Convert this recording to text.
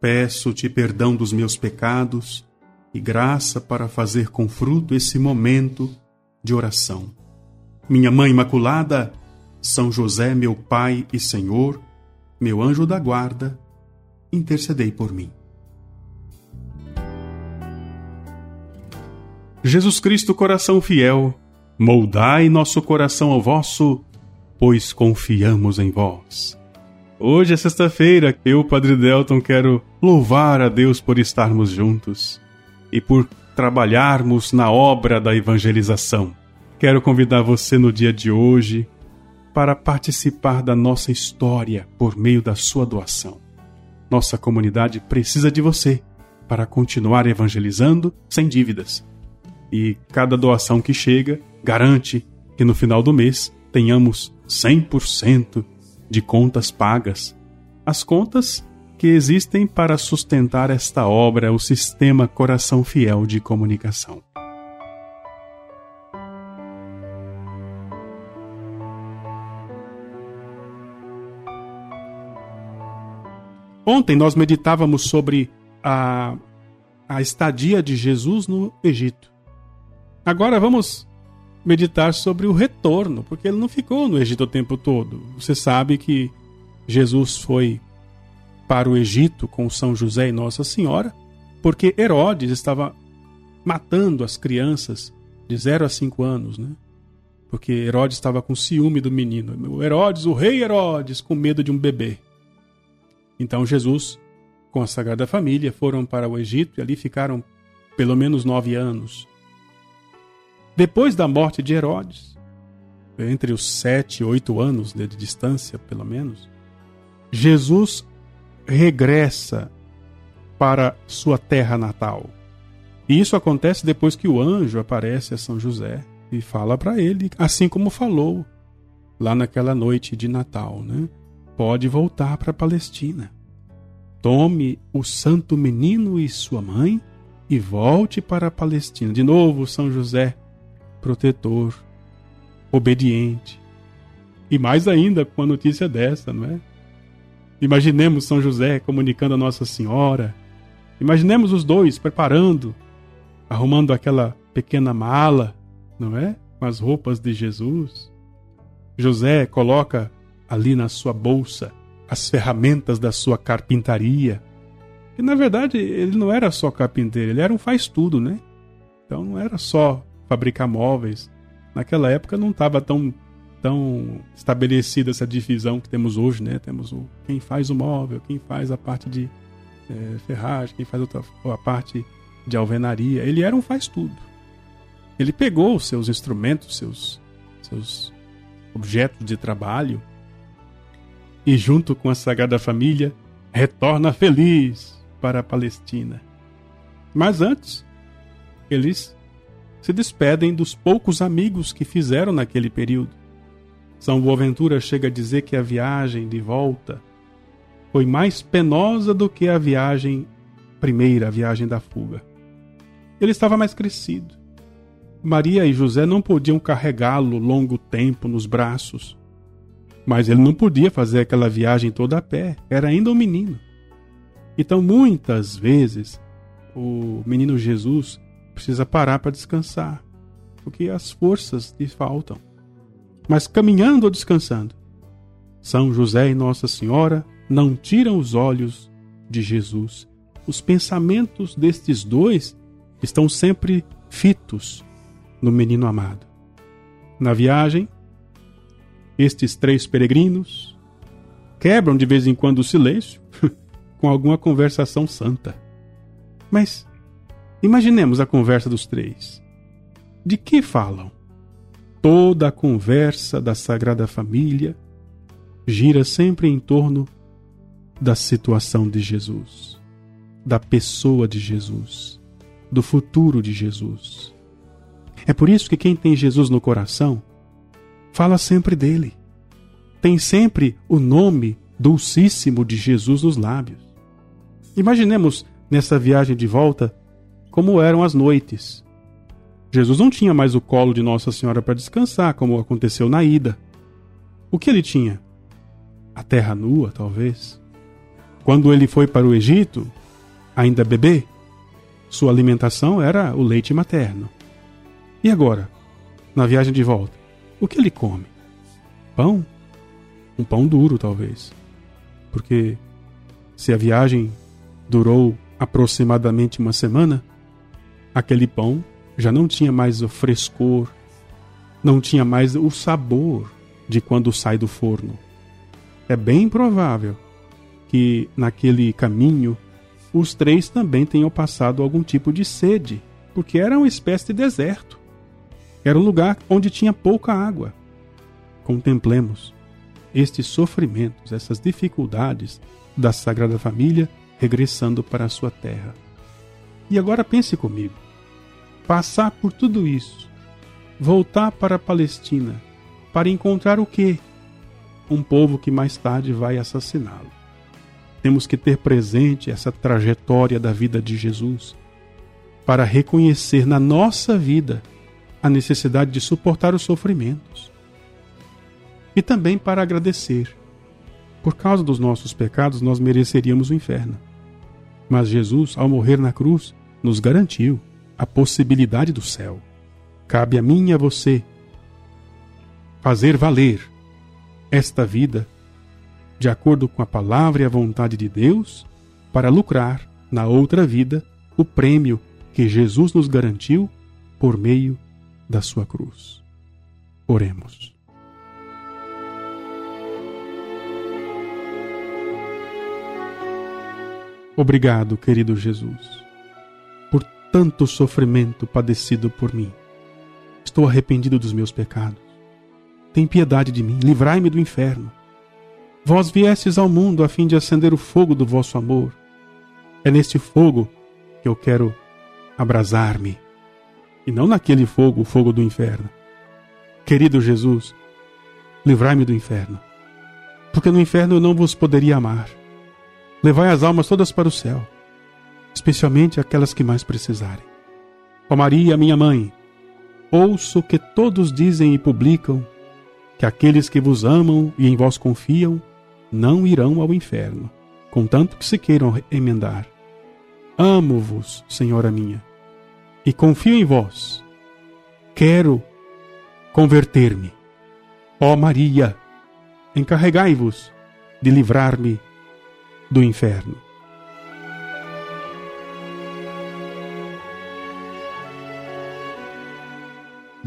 Peço-te perdão dos meus pecados e graça para fazer com fruto esse momento de oração. Minha Mãe Imaculada, São José, meu Pai e Senhor, meu anjo da guarda, intercedei por mim. Jesus Cristo, coração fiel, moldai nosso coração ao vosso, pois confiamos em vós. Hoje é sexta-feira, eu, Padre Delton, quero louvar a Deus por estarmos juntos e por trabalharmos na obra da evangelização. Quero convidar você no dia de hoje para participar da nossa história por meio da sua doação. Nossa comunidade precisa de você para continuar evangelizando sem dívidas. E cada doação que chega garante que no final do mês tenhamos 100% de contas pagas. As contas que existem para sustentar esta obra, o Sistema Coração Fiel de Comunicação. Ontem nós meditávamos sobre a, a estadia de Jesus no Egito. Agora vamos meditar sobre o retorno, porque ele não ficou no Egito o tempo todo. Você sabe que Jesus foi para o Egito com São José e Nossa Senhora, porque Herodes estava matando as crianças de 0 a 5 anos, né? Porque Herodes estava com ciúme do menino. O Herodes, o rei Herodes, com medo de um bebê. Então Jesus, com a Sagrada Família, foram para o Egito e ali ficaram pelo menos nove anos. Depois da morte de Herodes, entre os sete e oito anos de distância, pelo menos, Jesus regressa para sua terra natal. E isso acontece depois que o anjo aparece a São José e fala para ele, assim como falou lá naquela noite de Natal, né? Pode voltar para a Palestina. Tome o santo menino e sua mãe e volte para a Palestina. De novo, São José, protetor, obediente. E mais ainda com a notícia dessa, não é? Imaginemos São José comunicando a Nossa Senhora. Imaginemos os dois preparando, arrumando aquela pequena mala, não é? Com as roupas de Jesus. José coloca ali na sua bolsa as ferramentas da sua carpintaria. E na verdade ele não era só carpinteiro, ele era um faz-tudo, né? Então não era só fabricar móveis. Naquela época não estava tão tão estabelecida essa divisão que temos hoje, né? Temos o quem faz o móvel, quem faz a parte de é, ferragem, quem faz outra, a parte de alvenaria. Ele era um faz tudo. Ele pegou os seus instrumentos, seus seus objetos de trabalho e junto com a Sagrada Família retorna feliz para a Palestina. Mas antes, eles se despedem dos poucos amigos que fizeram naquele período. São Boaventura chega a dizer que a viagem de volta foi mais penosa do que a viagem primeira, a viagem da fuga. Ele estava mais crescido. Maria e José não podiam carregá-lo longo tempo nos braços. Mas ele não podia fazer aquela viagem toda a pé, era ainda um menino. Então, muitas vezes, o menino Jesus precisa parar para descansar, porque as forças lhe faltam mas caminhando ou descansando. São José e Nossa Senhora não tiram os olhos de Jesus. Os pensamentos destes dois estão sempre fitos no menino amado. Na viagem, estes três peregrinos quebram de vez em quando o silêncio com alguma conversação santa. Mas imaginemos a conversa dos três. De que falam? Toda a conversa da Sagrada Família gira sempre em torno da situação de Jesus. da pessoa de Jesus, do futuro de Jesus. É por isso que quem tem Jesus no coração fala sempre dele. Tem sempre o nome dulcíssimo de Jesus nos lábios. Imaginemos nessa viagem de volta como eram as noites. Jesus não tinha mais o colo de Nossa Senhora para descansar, como aconteceu na ida. O que ele tinha? A terra nua, talvez. Quando ele foi para o Egito, ainda bebê, sua alimentação era o leite materno. E agora, na viagem de volta, o que ele come? Pão? Um pão duro, talvez. Porque se a viagem durou aproximadamente uma semana, aquele pão já não tinha mais o frescor, não tinha mais o sabor de quando sai do forno. É bem provável que naquele caminho os três também tenham passado algum tipo de sede, porque era uma espécie de deserto. Era um lugar onde tinha pouca água. Contemplemos estes sofrimentos, essas dificuldades da Sagrada Família regressando para a sua terra. E agora pense comigo: passar por tudo isso, voltar para a Palestina, para encontrar o quê? Um povo que mais tarde vai assassiná-lo. Temos que ter presente essa trajetória da vida de Jesus para reconhecer na nossa vida a necessidade de suportar os sofrimentos e também para agradecer. Por causa dos nossos pecados, nós mereceríamos o inferno. Mas Jesus, ao morrer na cruz, nos garantiu a possibilidade do céu. Cabe a mim e a você fazer valer esta vida de acordo com a palavra e a vontade de Deus para lucrar na outra vida o prêmio que Jesus nos garantiu por meio da sua cruz. Oremos. Obrigado, querido Jesus, tanto sofrimento padecido por mim. Estou arrependido dos meus pecados. Tem piedade de mim, livrai-me do inferno. Vós viestes ao mundo a fim de acender o fogo do vosso amor. É neste fogo que eu quero abrasar-me, e não naquele fogo, o fogo do inferno. Querido Jesus, livrai-me do inferno, porque no inferno eu não vos poderia amar. Levai as almas todas para o céu, especialmente aquelas que mais precisarem. Ó Maria, minha mãe, ouço que todos dizem e publicam que aqueles que vos amam e em vós confiam não irão ao inferno, contanto que se queiram emendar. Amo-vos, Senhora minha, e confio em vós. Quero converter-me. Ó Maria, encarregai-vos de livrar-me do inferno.